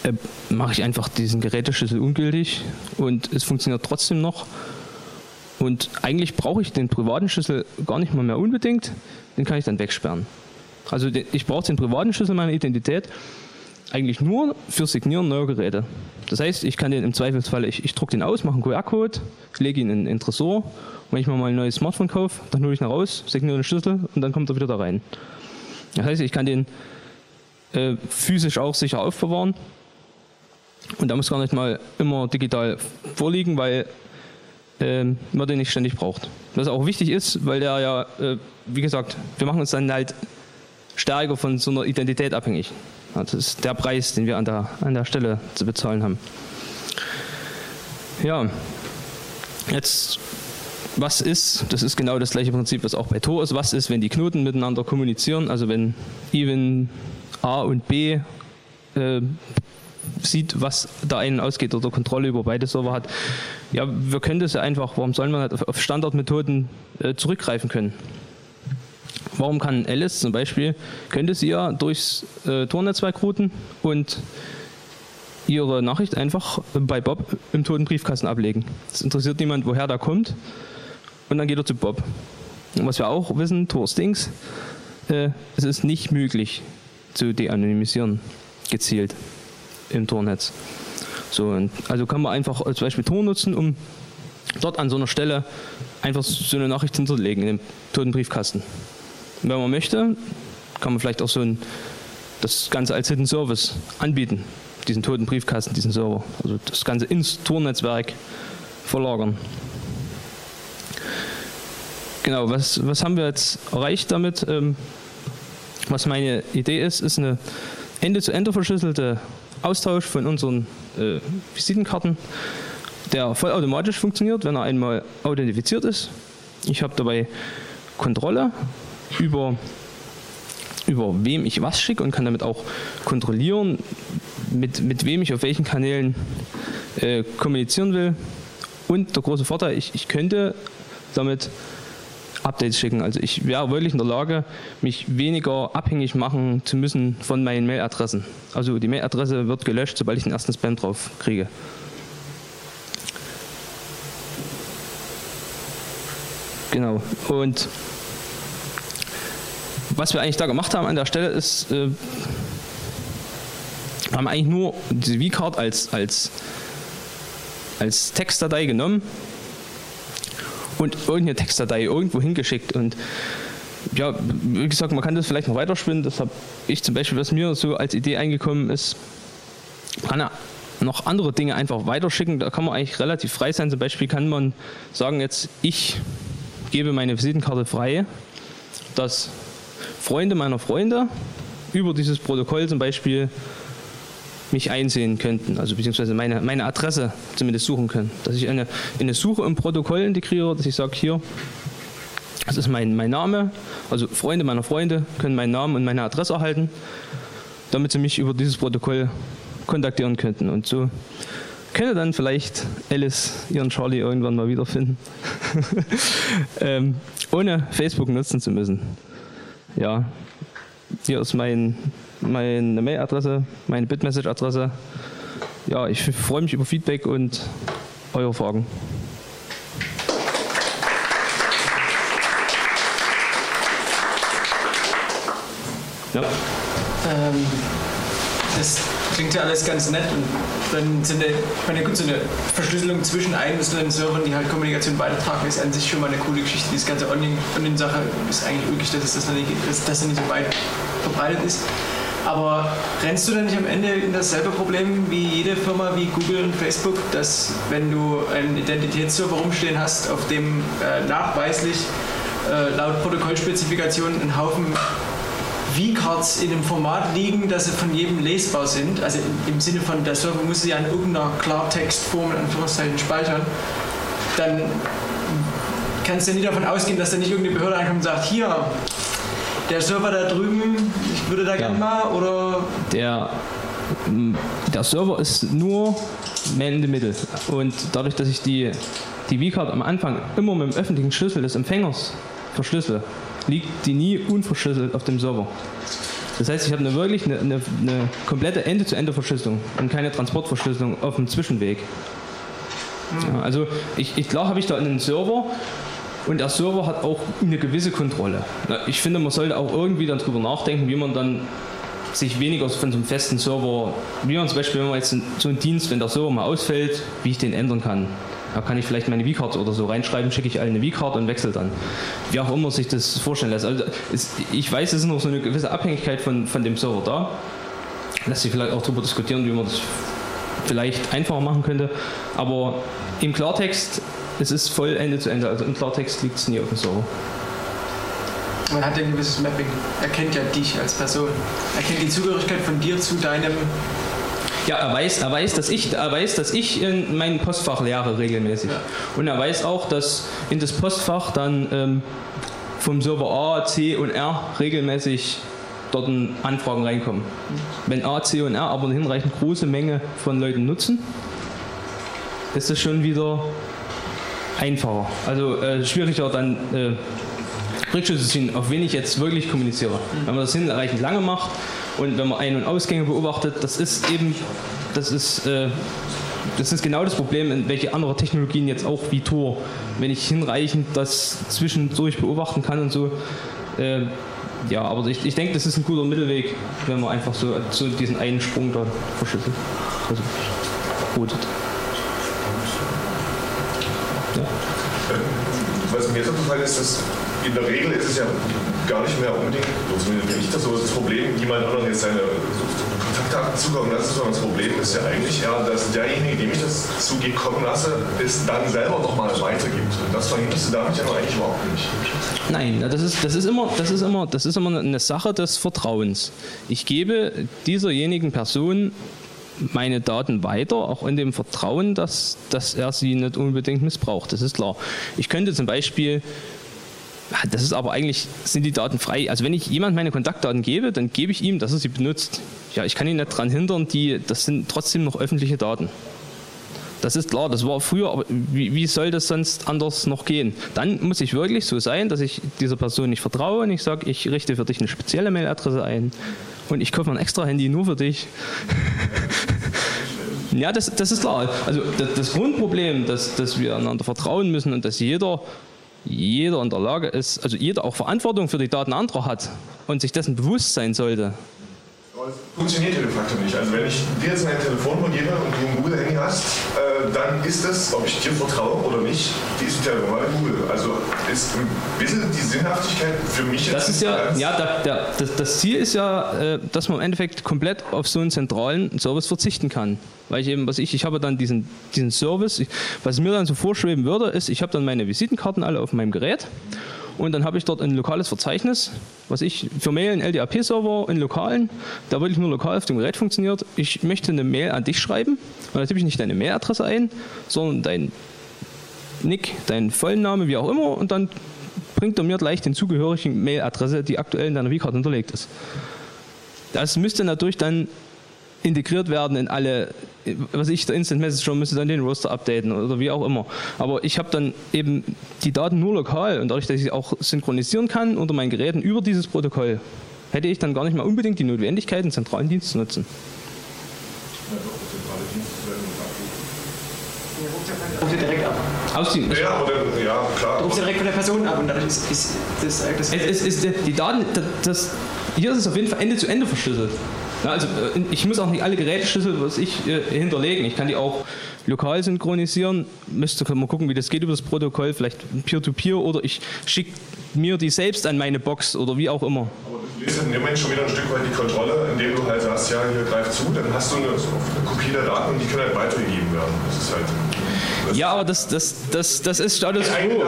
äh, mache ich einfach diesen Geräteschlüssel ungültig und es funktioniert trotzdem noch. Und eigentlich brauche ich den privaten Schlüssel gar nicht mal mehr unbedingt, den kann ich dann wegsperren. Also ich brauche den privaten Schlüssel meiner Identität eigentlich nur für Signieren neuer Geräte. Das heißt, ich kann den im Zweifelsfall, ich, ich drucke den aus, mache einen QR-Code, lege ihn in den Tresor. Wenn ich mir mal ein neues Smartphone kaufe, dann hole ich ihn raus, signiere den Schlüssel und dann kommt er wieder da rein. Das heißt, ich kann den äh, physisch auch sicher aufbewahren. Und da muss gar nicht mal immer digital vorliegen, weil äh, man den nicht ständig braucht. Was auch wichtig ist, weil der ja, äh, wie gesagt, wir machen uns dann halt stärker von so einer Identität abhängig. Das ist der Preis, den wir an der, an der Stelle zu bezahlen haben. Ja, jetzt, was ist, das ist genau das gleiche Prinzip, was auch bei Tor ist, was ist, wenn die Knoten miteinander kommunizieren, also wenn even A und B äh, sieht, was da einen ausgeht oder Kontrolle über beide Server hat. Ja, wir können das ja einfach, warum sollen wir nicht auf Standardmethoden äh, zurückgreifen können? Warum kann Alice zum Beispiel, könnte sie ja durchs äh, Tornetzwerk routen und ihre Nachricht einfach bei Bob im toten Briefkasten ablegen. Es interessiert niemand, woher der kommt. Und dann geht er zu Bob. Und was wir auch wissen, Tor Stings, äh, es ist nicht möglich zu de-anonymisieren, gezielt im Tornetz. So, also kann man einfach als Beispiel Tor nutzen, um dort an so einer Stelle einfach so eine Nachricht hinterlegen in dem toten Briefkasten wenn man möchte, kann man vielleicht auch so ein, das Ganze als Hidden Service anbieten, diesen toten Briefkasten, diesen Server. Also das Ganze ins Tor-Netzwerk verlagern. Genau, was, was haben wir jetzt erreicht damit? Ähm, was meine Idee ist, ist eine Ende-zu-Ende verschlüsselte Austausch von unseren äh, Visitenkarten, der vollautomatisch funktioniert, wenn er einmal authentifiziert ist. Ich habe dabei Kontrolle über, über wem ich was schicke und kann damit auch kontrollieren, mit, mit wem ich auf welchen Kanälen äh, kommunizieren will. Und der große Vorteil, ich, ich könnte damit Updates schicken. Also ich wäre wirklich in der Lage, mich weniger abhängig machen zu müssen von meinen Mailadressen. Also die Mailadresse wird gelöscht, sobald ich den ersten Spam drauf kriege. Genau. Und was wir eigentlich da gemacht haben an der Stelle ist, äh, haben eigentlich nur diese V-Card als, als, als Textdatei genommen und irgendeine Textdatei irgendwo hingeschickt. Und ja, wie gesagt, man kann das vielleicht noch weiterspinnen. Das habe ich zum Beispiel, was mir so als Idee eingekommen ist, kann noch andere Dinge einfach weiterschicken. Da kann man eigentlich relativ frei sein. Zum Beispiel kann man sagen, jetzt ich gebe meine Visitenkarte frei, dass Freunde meiner Freunde über dieses Protokoll zum Beispiel mich einsehen könnten, also beziehungsweise meine, meine Adresse zumindest suchen können. Dass ich eine, eine Suche im Protokoll integriere, dass ich sage, hier, das ist mein, mein Name, also Freunde meiner Freunde können meinen Namen und meine Adresse erhalten, damit sie mich über dieses Protokoll kontaktieren könnten. Und so könnte dann vielleicht Alice ihren Charlie irgendwann mal wiederfinden, ähm, ohne Facebook nutzen zu müssen. Ja, hier ist mein meine Mailadresse, meine Bitmessage-Adresse. Ja, ich freue mich über Feedback und eure Fragen. Ja. Ähm, das klingt ja alles ganz nett und dann sind eine, gut, so eine Verschlüsselung zwischen einzelnen Servern, die halt Kommunikation weitertragen, ist an sich schon mal eine coole Geschichte. Diese ganze Onion-Sache ist eigentlich wirklich, dass das, nicht, dass das nicht so weit verbreitet ist. Aber rennst du dann nicht am Ende in dasselbe Problem wie jede Firma wie Google und Facebook, dass wenn du einen Identitätsserver rumstehen hast, auf dem äh, nachweislich äh, laut Protokollspezifikationen ein Haufen V-Cards in dem Format liegen, dass sie von jedem lesbar sind, also im Sinne von der Server muss sie ja in irgendeiner Klartextform in Anführungszeichen speichern, dann kannst du nie davon ausgehen, dass da nicht irgendeine Behörde ankommt und sagt, hier, der Server da drüben, ich würde da ja. gerne mal, oder? Der, der Server ist nur man in the middle. Und dadurch, dass ich die, die V-Card am Anfang immer mit dem öffentlichen Schlüssel des Empfängers verschlüssel, liegt die nie unverschlüsselt auf dem Server. Das heißt, ich habe eine wirklich eine, eine, eine komplette Ende-zu-Ende-Verschlüsselung und keine Transportverschlüsselung auf dem Zwischenweg. Hm. Ja, also ich, ich klar habe ich da einen Server, und der Server hat auch eine gewisse Kontrolle. Ich finde, man sollte auch irgendwie darüber nachdenken, wie man dann sich weniger von so einem festen Server, wie man zum Beispiel, wenn man jetzt so einen Dienst, wenn der Server mal ausfällt, wie ich den ändern kann. Da kann ich vielleicht meine V-Card oder so reinschreiben, schicke ich allen eine V-Card und wechsle dann. Wie auch immer sich das vorstellen lässt. Also es, ich weiß, es ist noch so eine gewisse Abhängigkeit von, von dem Server da. Lässt sich vielleicht auch darüber diskutieren, wie man das vielleicht einfacher machen könnte. Aber im Klartext es ist voll Ende zu Ende. Also im Klartext liegt es nie auf dem Server. Man hat ja ein gewisses Mapping. Er kennt ja dich als Person. Er kennt die Zugehörigkeit von dir zu deinem. Ja, er weiß, er weiß, dass ich, er weiß, dass ich in mein Postfach leere regelmäßig. Ja. Und er weiß auch, dass in das Postfach dann ähm, vom Server A, C und R regelmäßig dort Anfragen reinkommen. Wenn A, C und R aber eine hinreichend große Menge von Leuten nutzen, ist das schon wieder einfacher. Also äh, schwieriger dann äh, Rückschlüsse ziehen, auf wen ich jetzt wirklich kommuniziere. Mhm. Wenn man das hinreichend lange macht und wenn man Ein- und Ausgänge beobachtet, das ist eben, das ist, äh, das ist genau das Problem, in welche andere Technologien jetzt auch wie Tor, wenn ich hinreichend das zwischendurch beobachten kann und so. Äh, ja, aber ich, ich denke, das ist ein guter Mittelweg, wenn man einfach so, so diesen einen Sprung da verschlüsselt. Also, rotet. Was mir so ist, dass in der Regel ist es ja gar nicht mehr unbedingt, zumindest wenn ich das so das Problem, jemand anderen jetzt seine Kontaktdaten zukommen lassen, sondern das Problem ist ja eigentlich eher, dass derjenige, dem ich das zugekommen lasse, es dann selber nochmal weitergibt. Und das verhinderst du damit ja eigentlich überhaupt nicht. Nein, das ist, das, ist immer, das, ist immer, das ist immer eine Sache des Vertrauens. Ich gebe dieserjenigen Person meine Daten weiter, auch in dem Vertrauen, dass, dass er sie nicht unbedingt missbraucht. Das ist klar. Ich könnte zum Beispiel, das ist aber eigentlich, sind die Daten frei. Also wenn ich jemand meine Kontaktdaten gebe, dann gebe ich ihm, dass er sie benutzt. Ja, ich kann ihn nicht daran hindern, die, das sind trotzdem noch öffentliche Daten. Das ist klar, das war früher, aber wie, wie, soll das sonst anders noch gehen? Dann muss ich wirklich so sein, dass ich dieser Person nicht vertraue und ich sage, ich richte für dich eine spezielle Mailadresse ein und ich kaufe ein extra Handy nur für dich. ja, das, das ist klar. Also das, das Grundproblem, dass, dass wir einander vertrauen müssen und dass jeder jeder in der Lage ist, also jeder auch Verantwortung für die Daten anderer hat und sich dessen bewusst sein sollte. Funktioniert ja de facto nicht. Also wenn ich dir jetzt mein Telefonnummer gebe und du ein Google-Handy hast, äh, dann ist das, ob ich dir vertraue oder nicht, die ist ja normale Google. Also ist ein bisschen die Sinnhaftigkeit für mich jetzt. Das ist ja, ja der, der, das, das, Ziel ist ja, äh, dass man im Endeffekt komplett auf so einen zentralen Service verzichten kann. Weil ich eben, was ich, ich habe dann diesen, diesen Service, ich, was mir dann so vorschweben würde, ist, ich habe dann meine Visitenkarten alle auf meinem Gerät und dann habe ich dort ein lokales Verzeichnis, was ich für Mail, ein LDAP-Server in lokalen, der wirklich nur lokal auf dem Gerät funktioniert. Ich möchte eine Mail an dich schreiben und da tippe ich nicht deine Mailadresse ein, sondern dein Nick, deinen vollen Namen, wie auch immer und dann bringt er mir gleich den zugehörigen Mailadresse, die aktuell in deiner V-Card hinterlegt ist. Das müsste natürlich dann integriert werden in alle, was ich, der Instant Messenger müsste dann den Roster updaten oder wie auch immer. Aber ich habe dann eben die Daten nur lokal und dadurch, dass ich sie auch synchronisieren kann unter meinen Geräten über dieses Protokoll, hätte ich dann gar nicht mehr unbedingt die Notwendigkeit, einen zentralen Dienst zu nutzen. Ruft ihr direkt ab. Ausziehen. Ja, oder, ja, klar. Du rufst direkt von der Person ab und dadurch ist, ist das, das, es, es ist die Daten, das, hier ist es auf jeden Fall Ende zu Ende verschlüsselt. Ja, also äh, ich muss auch nicht alle Geräteschlüssel, was ich äh, hinterlegen. Ich kann die auch lokal synchronisieren. Müsste mal gucken, wie das geht über das Protokoll, vielleicht Peer-to-Peer -Peer, oder ich schicke mir die selbst an meine Box oder wie auch immer. Aber du löst in dem Moment schon wieder ein Stück weit die Kontrolle, indem du halt sagst, ja, hier greift zu, dann hast du eine, eine Kopie der Daten und die können halt weitergegeben werden. Das ist halt. Das ja, aber das, das, das, das ist Status quo.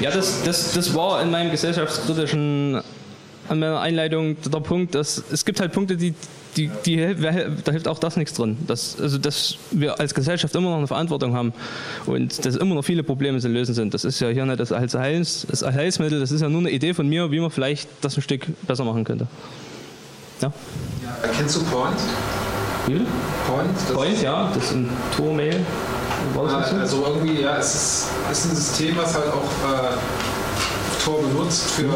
Ja, das, das, das war in meinem gesellschaftskritischen an meiner Einleitung der Punkt, dass es gibt halt Punkte, die, die, die da hilft auch das nichts drin. Dass, also, dass wir als Gesellschaft immer noch eine Verantwortung haben und dass immer noch viele Probleme zu lösen sind. Das ist ja hier nicht das Heils, das Heilsmittel, das ist ja nur eine Idee von mir, wie man vielleicht das ein Stück besser machen könnte. Ja? ja kennst du Point? Wie? Point? Point, ja, das ist ein Tor-Mail. Also irgendwie, ja, es ist, ist ein System, was halt auch äh, Tor benutzt für äh,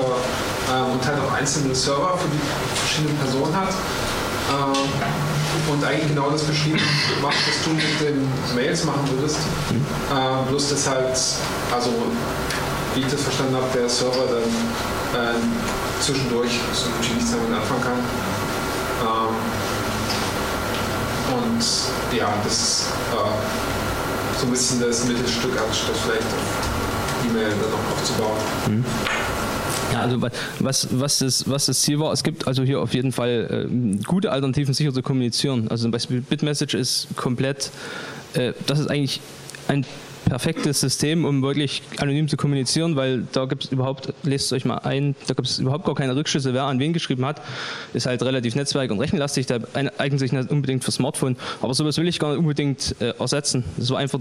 und halt auch einzelne Server für die verschiedenen Personen hat. Äh, und eigentlich genau das beschrieben macht, was du mit den Mails machen würdest. Äh, bloß dass halt, also wie ich das verstanden habe, der Server dann äh, zwischendurch so nichts damit anfangen kann. Ähm, und ja, das ist äh, so ein bisschen das Mittelstück, anstatt vielleicht auf E-Mail dann noch aufzubauen. Mhm. Ja, also was, was, das, was das Ziel war, es gibt also hier auf jeden Fall äh, gute Alternativen, sicher zu kommunizieren. Also zum Beispiel Bitmessage ist komplett, äh, das ist eigentlich ein perfektes System, um wirklich anonym zu kommunizieren, weil da gibt es überhaupt, lest es euch mal ein, da gibt es überhaupt gar keine Rückschlüsse, wer an wen geschrieben hat. Ist halt relativ netzwerk- und rechenlastig, da eignet sich nicht unbedingt für Smartphone. Aber sowas will ich gar nicht unbedingt äh, ersetzen. Das war einfach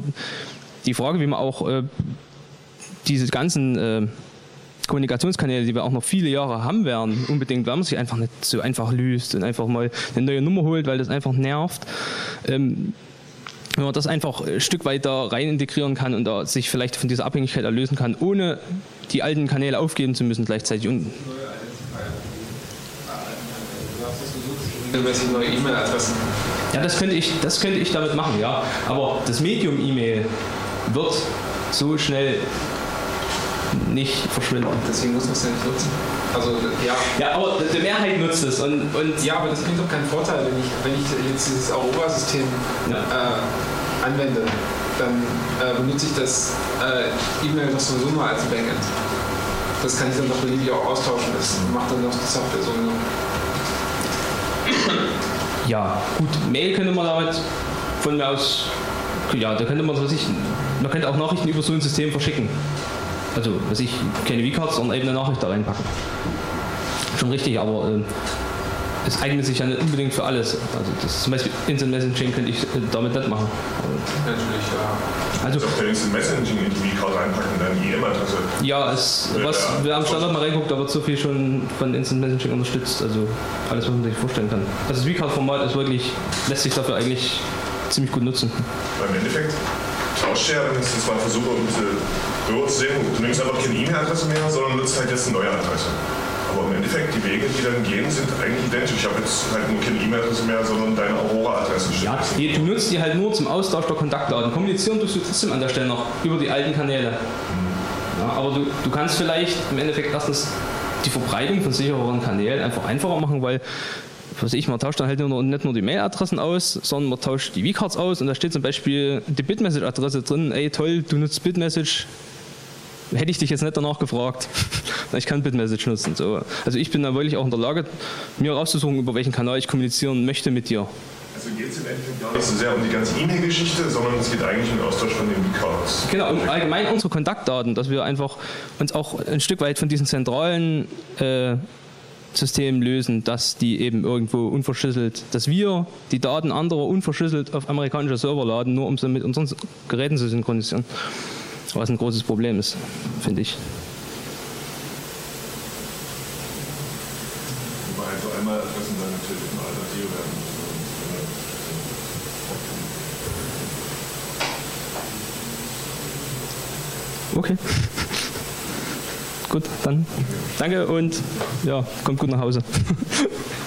die Frage, wie man auch äh, diese ganzen äh, Kommunikationskanäle, die wir auch noch viele Jahre haben werden, unbedingt, weil man sich einfach nicht so einfach löst und einfach mal eine neue Nummer holt, weil das einfach nervt. Ähm, wenn man das einfach ein Stück weiter rein integrieren kann und da sich vielleicht von dieser Abhängigkeit erlösen kann, ohne die alten Kanäle aufgeben zu müssen gleichzeitig. Und neue E-Mail-Adressen. Ja, das könnte, ich, das könnte ich damit machen, ja. Aber das Medium-E-Mail wird so schnell nicht verschwinden. Deswegen muss man es ja nicht nutzen. Also, ja. ja, aber die Mehrheit nutzt es. Und, und ja, aber das bringt doch keinen Vorteil, wenn ich, wenn ich jetzt dieses Aurora-System ja. äh, anwende. Dann äh, benutze ich das äh, E-Mail noch sowieso nur als Backend. Das kann ich dann noch beliebig auch austauschen. Das macht dann noch die Software sowieso. Ja, gut, Mail könnte man damit von mir aus, ja, da könnte man, was ich, man könnte auch Nachrichten über so ein System verschicken also was ich, keine V-Cards, sondern eben eine Nachricht da reinpacken. Schon richtig, aber äh, es eignet sich ja nicht unbedingt für alles. Also das zum Beispiel Instant Messaging könnte ich äh, damit nicht machen. Natürlich, ja. Also, auf der Instant Messaging in die V-Card reinpacken, dann die E-Mail-Adresse. Ja, es, was, ja, wer am Standard mal reinguckt, da wird so viel schon von Instant Messaging unterstützt. Also alles, was man sich vorstellen kann. Also das V-Card-Format ist wirklich, lässt sich dafür eigentlich ziemlich gut nutzen. Weil im Endeffekt wenn ich das mal versuche, um diese Bürger zu sehen, du nimmst einfach keine E-Mail-Adresse mehr, sondern nutzt halt jetzt eine neue Adresse. Aber im Endeffekt, die Wege, die dann gehen, sind eigentlich identisch. Ich habe jetzt halt nur keine E-Mail-Adresse mehr, sondern deine Aurora-Adresse. Ja, du nutzt die halt nur zum Austausch der Kontaktdaten. Kommunizieren tust du trotzdem an der Stelle noch über die alten Kanäle. Ja, aber du, du kannst vielleicht im Endeffekt erstens die Verbreitung von sichereren Kanälen einfach einfacher machen, weil was ich, man tauscht dann halt nur, nicht nur die Mailadressen aus, sondern man tauscht die V-Cards aus und da steht zum Beispiel die Bitmessage-Adresse drin, ey toll, du nutzt Bitmessage, hätte ich dich jetzt nicht danach gefragt. ich kann Bitmessage nutzen. So. Also ich bin da wirklich auch in der Lage, mir rauszusuchen, über welchen Kanal ich kommunizieren möchte mit dir. Also geht es im Endeffekt gar nicht so sehr um die ganze E-Mail-Geschichte, sondern es geht eigentlich um den Austausch von den Cards. Genau, um allgemein unsere Kontaktdaten, dass wir einfach uns auch ein Stück weit von diesen zentralen äh, Systemen lösen, dass die eben irgendwo unverschlüsselt, dass wir die Daten anderer unverschlüsselt auf amerikanische Server laden, nur um sie mit unseren Geräten zu synchronisieren. Was ein großes Problem ist, finde ich. Wobei also einmal Adressen dann natürlich eine Alternative werden. Okay. Gut, dann danke und ja, kommt gut nach Hause.